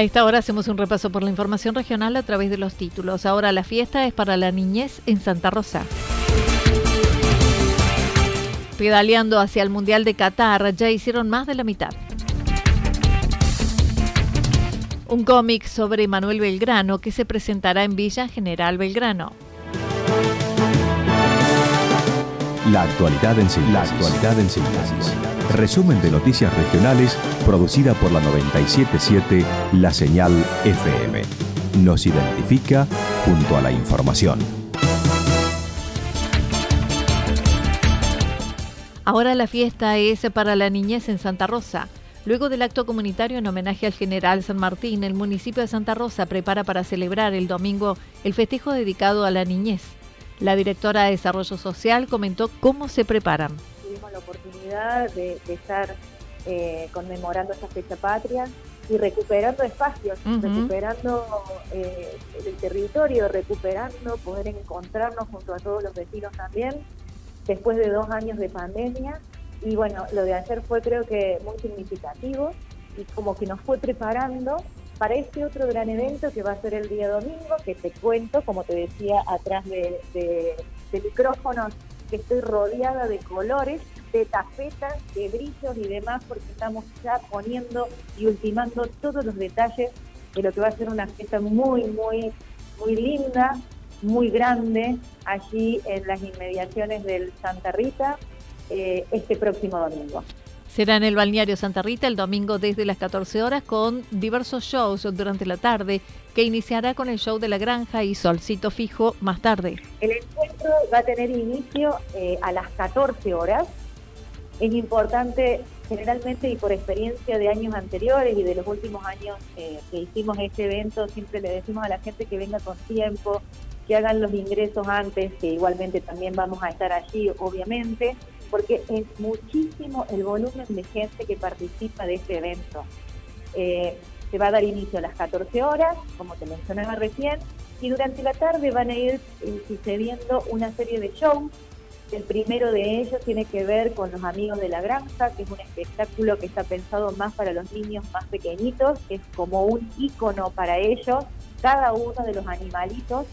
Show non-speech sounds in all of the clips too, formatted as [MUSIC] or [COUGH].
A esta hora hacemos un repaso por la información regional a través de los títulos. Ahora la fiesta es para la niñez en Santa Rosa. Pedaleando hacia el Mundial de Qatar, ya hicieron más de la mitad. Un cómic sobre Manuel Belgrano que se presentará en Villa General Belgrano. La actualidad en síntesis. La actualidad en síntesis. Resumen de noticias regionales producida por la 977 La Señal FM. Nos identifica junto a la información. Ahora la fiesta es para la niñez en Santa Rosa. Luego del acto comunitario en homenaje al general San Martín, el municipio de Santa Rosa prepara para celebrar el domingo el festejo dedicado a la niñez. La directora de Desarrollo Social comentó cómo se preparan. Tuvimos la oportunidad de, estar eh, conmemorando esta fecha patria y recuperando espacios, recuperando eh, el territorio, recuperando, poder encontrarnos junto a todos los vecinos también, después de dos años de pandemia. Y bueno, lo de ayer fue creo que muy significativo y como que nos fue preparando para este otro gran evento que va a ser el día domingo, que te cuento, como te decía, atrás de, micrófonos, que estoy rodeada de colores, de tapetas, de brillos y demás, porque estamos ya poniendo y ultimando todos los detalles de lo que va a ser una fiesta muy, muy, muy linda, muy grande, allí en las inmediaciones del Santa Rita, eh, este próximo domingo. Será en el balneario Santa Rita el domingo desde las 14 horas con diversos shows durante la tarde que iniciará con el show de la granja y Solcito Fijo más tarde. El encuentro va a tener inicio eh, a las 14 horas. Es importante, generalmente y por experiencia de años anteriores y de los últimos años eh, que hicimos este evento, siempre le decimos a la gente que venga con tiempo, que hagan los ingresos antes, que igualmente también vamos a estar allí, obviamente porque es muchísimo el volumen de gente que participa de este evento. Eh, se va a dar inicio a las 14 horas, como te mencionaba recién, y durante la tarde van a ir eh, sucediendo una serie de shows. El primero de ellos tiene que ver con los amigos de la granja, que es un espectáculo que está pensado más para los niños más pequeñitos, es como un icono para ellos. Cada uno de los animalitos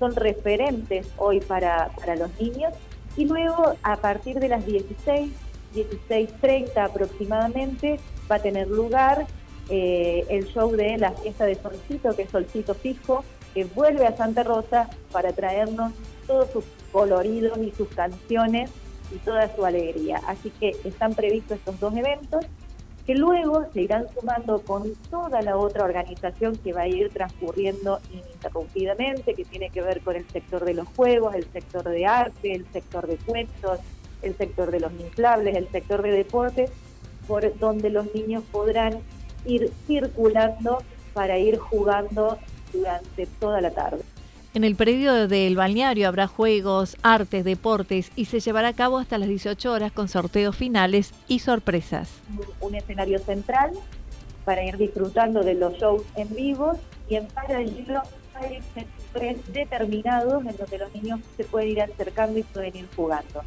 son referentes hoy para, para los niños y luego, a partir de las 16, 16.30 aproximadamente, va a tener lugar eh, el show de la fiesta de Solcito, que es Solcito Fijo, que vuelve a Santa Rosa para traernos todos sus coloridos y sus canciones y toda su alegría. Así que están previstos estos dos eventos que luego se irán sumando con toda la otra organización que va a ir transcurriendo ininterrumpidamente, que tiene que ver con el sector de los juegos, el sector de arte, el sector de cuentos, el sector de los inflables, el sector de deportes, por donde los niños podrán ir circulando para ir jugando durante toda la tarde. En el predio del balneario habrá juegos, artes, deportes y se llevará a cabo hasta las 18 horas con sorteos finales y sorpresas. Un escenario central para ir disfrutando de los shows en vivo y en paralelo hay sectores determinados en donde los niños se pueden ir acercando y pueden ir jugando.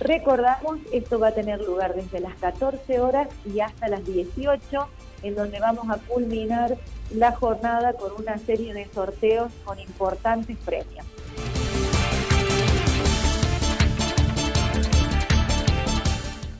Recordamos, esto va a tener lugar desde las 14 horas y hasta las 18, en donde vamos a culminar la jornada con una serie de sorteos con importantes premios.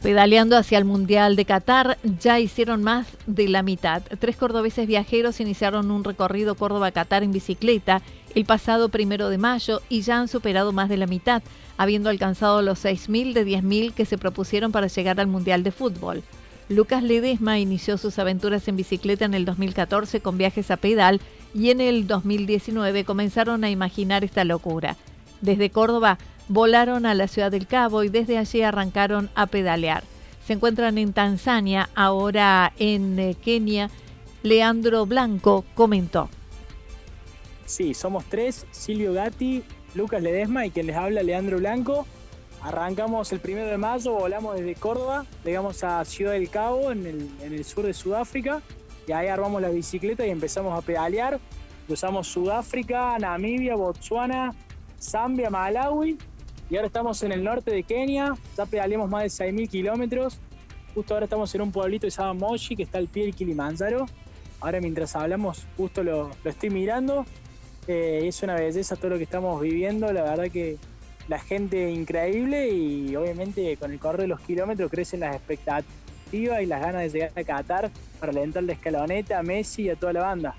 Pedaleando hacia el Mundial de Qatar, ya hicieron más de la mitad. Tres cordobeses viajeros iniciaron un recorrido Córdoba-Qatar en bicicleta el pasado primero de mayo y ya han superado más de la mitad, habiendo alcanzado los 6.000 de 10.000 que se propusieron para llegar al Mundial de Fútbol. Lucas Ledesma inició sus aventuras en bicicleta en el 2014 con viajes a pedal y en el 2019 comenzaron a imaginar esta locura. Desde Córdoba volaron a la ciudad del Cabo y desde allí arrancaron a pedalear. Se encuentran en Tanzania, ahora en eh, Kenia. Leandro Blanco comentó. Sí, somos tres, Silvio Gatti, Lucas Ledesma y quien les habla Leandro Blanco. Arrancamos el primero de mayo, volamos desde Córdoba, llegamos a Ciudad del Cabo, en el, sur de Sudáfrica, y ahí armamos la bicicleta y empezamos a pedalear. Cruzamos Sudáfrica, Namibia, Botswana, Zambia, Malawi, y ahora estamos en el norte de Kenia, ya pedaleamos más de 6.000 kilómetros. Justo ahora estamos en un pueblito que se llama Moshi, que está al pie del Kilimanjaro. Ahora mientras hablamos, justo lo, estoy mirando. Eh, es una belleza todo lo que estamos viviendo. La verdad que la gente increíble y obviamente con el correr de los kilómetros crecen las expectativas y las ganas de llegar a Qatar para alentar la escaloneta a Messi y a toda la banda.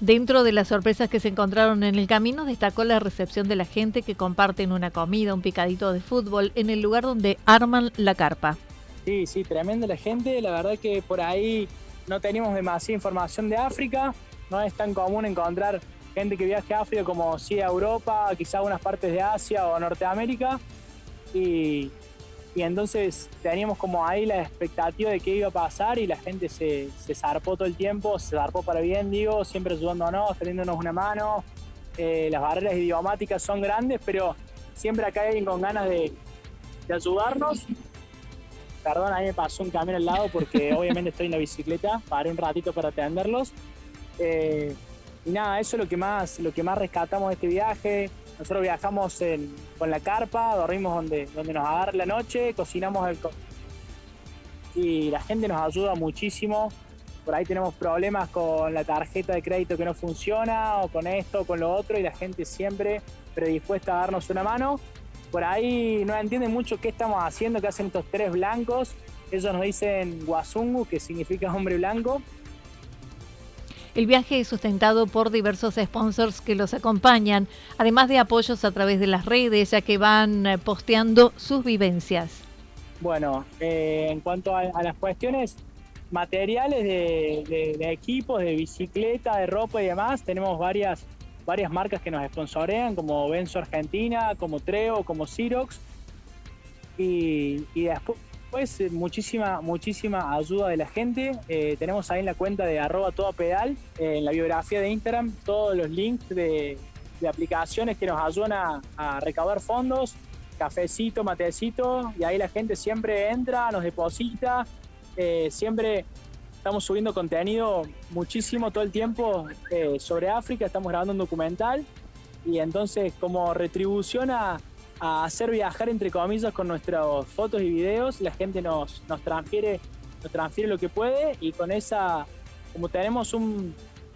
Dentro de las sorpresas que se encontraron en el camino, destacó la recepción de la gente que comparten una comida, un picadito de fútbol en el lugar donde arman la carpa. Sí, sí, tremenda la gente. La verdad que por ahí no tenemos demasiada información de África. No es tan común encontrar gente que viaje a África como sí a Europa, quizá algunas partes de Asia o Norteamérica. Y, y entonces teníamos como ahí la expectativa de qué iba a pasar y la gente se, se zarpó todo el tiempo, se zarpó para bien, digo, siempre ayudándonos, teniéndonos una mano. Eh, las barreras idiomáticas son grandes, pero siempre acá hay alguien con ganas de, de ayudarnos. Perdón, ahí me pasó un camión al lado porque [LAUGHS] obviamente estoy en la bicicleta, paré un ratito para atenderlos. Eh, y nada, eso es lo que más, lo que más rescatamos de este viaje, nosotros viajamos con la carpa, dormimos donde, donde nos agarre la noche, cocinamos el... Y la gente nos ayuda muchísimo. Por ahí tenemos problemas con la tarjeta de crédito que no funciona, o con esto, o con lo otro, y la gente siempre predispuesta a darnos una mano. Por ahí no entienden mucho qué estamos haciendo, qué hacen estos tres blancos. Ellos nos dicen Guasungu, que significa hombre blanco el viaje es sustentado por diversos sponsors que los acompañan, además de apoyos a través de las redes, ya que van eh, posteando sus vivencias. Bueno, eh, en cuanto a, las cuestiones materiales de, equipos, de bicicleta, de ropa y demás, tenemos varias, varias marcas que nos sponsorean, como Benzo Argentina, como Treo, como Xerox. Y, y después pues muchísima, muchísima ayuda de la gente. Eh, tenemos ahí en la cuenta de arroba todo pedal, eh, en la biografía de Instagram, todos los links de, aplicaciones que nos ayudan a, recaudar fondos, cafecito, matecito, y ahí la gente siempre entra, nos deposita, siempre estamos subiendo contenido muchísimo todo el tiempo sobre África, estamos grabando un documental, y entonces como retribución a a hacer viajar entre comillas con nuestras fotos y videos, la gente nos, nos transfiere nos transfiere lo que puede y con esa, como tenemos un,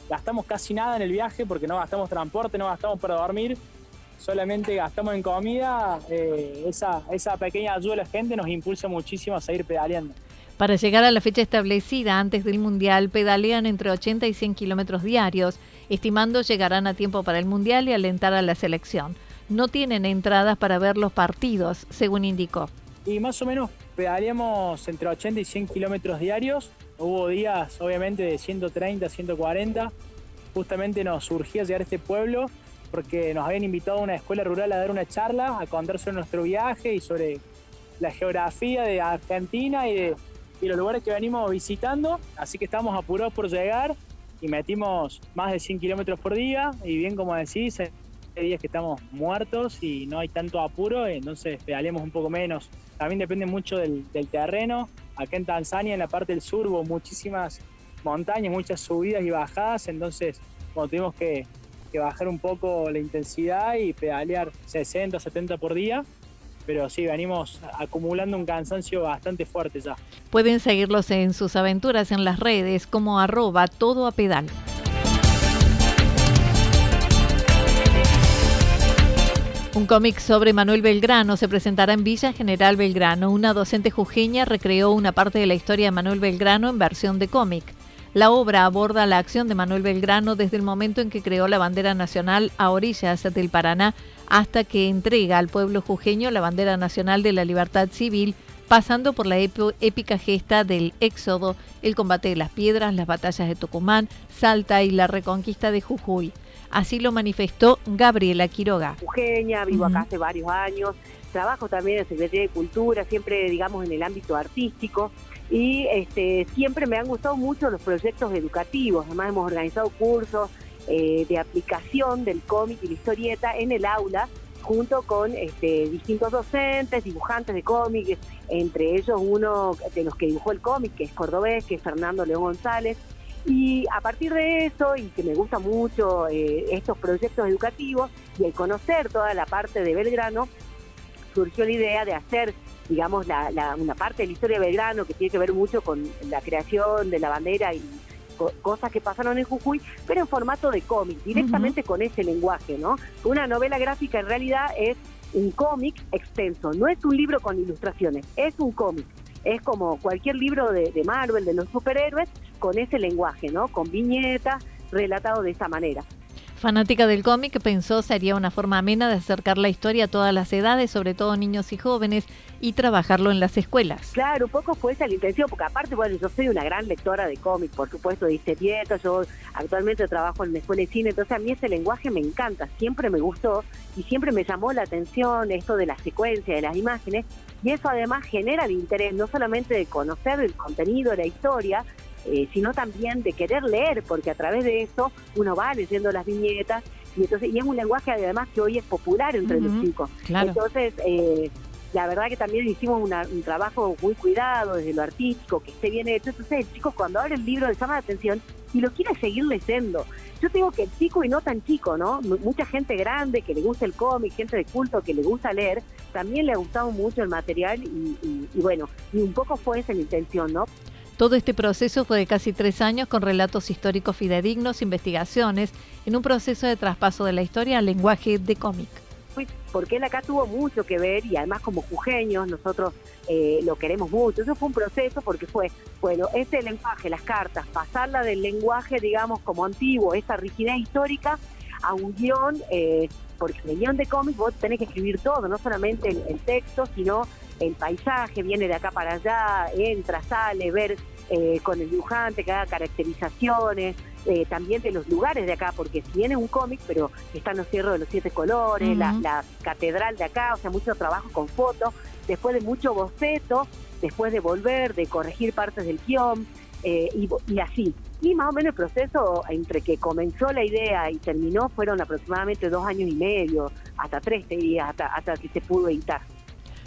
gastamos casi nada en el viaje porque no gastamos transporte, no gastamos para dormir, solamente gastamos en comida, eh, esa, esa pequeña ayuda de la gente nos impulsa muchísimo a seguir pedaleando. Para llegar a la fecha establecida antes del Mundial, pedalean entre 80 y 100 kilómetros diarios, estimando llegarán a tiempo para el Mundial y alentar a la selección no tienen entradas para ver los partidos, según indicó. Y más o menos pedaleamos entre 80 y 100 kilómetros diarios. Hubo días, obviamente, de 130, 140. Justamente nos surgía llegar a este pueblo porque nos habían invitado a una escuela rural a dar una charla, a contar sobre nuestro viaje y sobre la geografía de Argentina y de los lugares que venimos visitando. Así que estamos apurados por llegar y metimos más de 100 kilómetros por día. Y bien, como decís, días que estamos muertos y no hay tanto apuro, entonces pedalemos un poco menos. También depende mucho del, terreno. Acá en Tanzania, en la parte del sur, hubo muchísimas montañas, muchas subidas y bajadas, entonces tuvimos que, bajar un poco la intensidad y pedalear 60, 70 por día. pero sí, venimos acumulando un cansancio bastante fuerte ya. Pueden seguirlos en sus aventuras en las redes como arroba todo a. Un cómic sobre Manuel Belgrano se presentará en Villa General Belgrano. Una docente jujeña recreó una parte de la historia de Manuel Belgrano en versión de cómic. La obra aborda la acción de Manuel Belgrano desde el momento en que creó la bandera nacional a orillas del Paraná hasta que entrega al pueblo jujeño la bandera nacional de la libertad civil, pasando por la épica gesta del éxodo, el combate de las piedras, las batallas de Tucumán, Salta y la reconquista de Jujuy. Así lo manifestó Gabriela Quiroga. Jujeña, vivo acá hace varios años, trabajo también en Secretaría de Cultura, siempre digamos en el ámbito artístico y este, siempre me han gustado mucho los proyectos educativos, además hemos organizado cursos eh, de aplicación del cómic y la historieta en el aula junto con este, distintos docentes, dibujantes de cómics, entre ellos uno de los que dibujó el cómic, que es cordobés, que es Fernando León González, y a partir de eso, y que me gusta mucho eh, estos proyectos educativos, y el conocer toda la parte de Belgrano, surgió la idea de hacer, digamos, una parte de la historia de Belgrano que tiene que ver mucho con la creación de la bandera y cosas que pasaron en Jujuy, pero en formato de cómic, directamente con ese lenguaje, ¿no? Una novela gráfica en realidad es un cómic extenso, no es un libro con ilustraciones, es un cómic es como cualquier libro de, Marvel, de los superhéroes, con ese lenguaje, ¿no? Con viñetas, relatado de esa manera. Fanática del cómic, pensó sería una forma amena de acercar la historia a todas las edades, sobre todo niños y jóvenes, y trabajarlo en las escuelas. Claro, un poco fue esa la intención, porque aparte, bueno, yo soy una gran lectora de cómics, por supuesto, de historietas, yo actualmente trabajo en la escuela de cine, entonces a mí ese lenguaje me encanta, siempre me gustó y siempre me llamó la atención esto de la secuencia, de las imágenes, y eso además genera el interés no solamente de conocer el contenido, la historia, eh, sino también de querer leer, porque a través de eso uno va leyendo las viñetas y entonces y es un lenguaje además que hoy es popular entre los chicos. Entonces, eh, la verdad que también hicimos un trabajo muy cuidado desde lo artístico, que esté bien hecho. Entonces, chicos, cuando abre el libro le llama la atención y lo quiere seguir leyendo. Yo tengo que el chico y no tan chico, ¿no? mucha gente grande que le gusta el cómic, gente de culto que le gusta leer, también le ha gustado mucho el material y, y bueno, y un poco fue esa la intención, ¿no? Todo este proceso fue de casi tres años con relatos históricos fidedignos, investigaciones, en un proceso de traspaso de la historia al lenguaje de cómic. Porque él acá tuvo mucho que ver y además como jujeños nosotros eh, lo queremos mucho. Eso fue un proceso porque fue, bueno, este lenguaje, las cartas, pasarla del lenguaje, digamos, como antiguo, esa rigidez histórica, a un guion, eh, porque en el guion de cómic vos tenés que escribir todo, no solamente el texto, sino el paisaje, viene de acá para allá, entra, sale, ver eh, con el dibujante que haga caracterizaciones, eh, también de los lugares de acá, porque si viene un cómic, pero están los cierros de los siete colores, la, catedral de acá, o sea, mucho trabajo con fotos, después de mucho boceto, después de volver, de corregir partes del guion, eh, y, así. Y más o menos el proceso entre que comenzó la idea y terminó fueron aproximadamente dos años y medio, hasta tres días, hasta, hasta que se pudo editar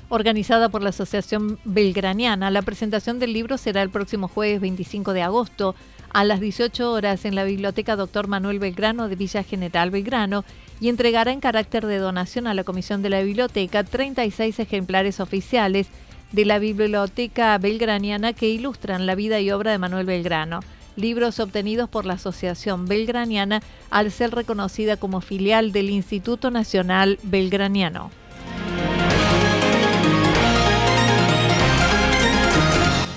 organizada por la Asociación Belgraniana. La presentación del libro será el próximo jueves 25 de agosto a las 18 horas en la Biblioteca Dr. Manuel Belgrano de Villa General Belgrano y entregará en carácter de donación a la Comisión de la Biblioteca 36 ejemplares oficiales de la Biblioteca Belgraniana que ilustran la vida y obra de Manuel Belgrano. Libros obtenidos por la Asociación Belgraniana al ser reconocida como filial del Instituto Nacional Belgraniano.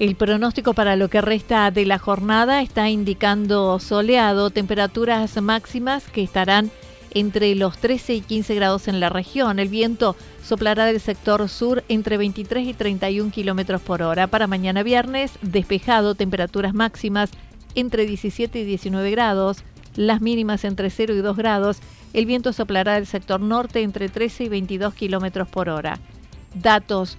El pronóstico para lo que resta de la jornada está indicando soleado, temperaturas máximas que estarán entre los 13 y 15 grados en la región. El viento soplará del sector sur entre 23 y 31 kilómetros por hora. Para mañana viernes, despejado, temperaturas máximas entre 17 y 19 grados, las mínimas entre 0 y 2 grados El viento soplará del sector norte entre 13 y 22 kilómetros por hora. Datos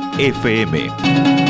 FM.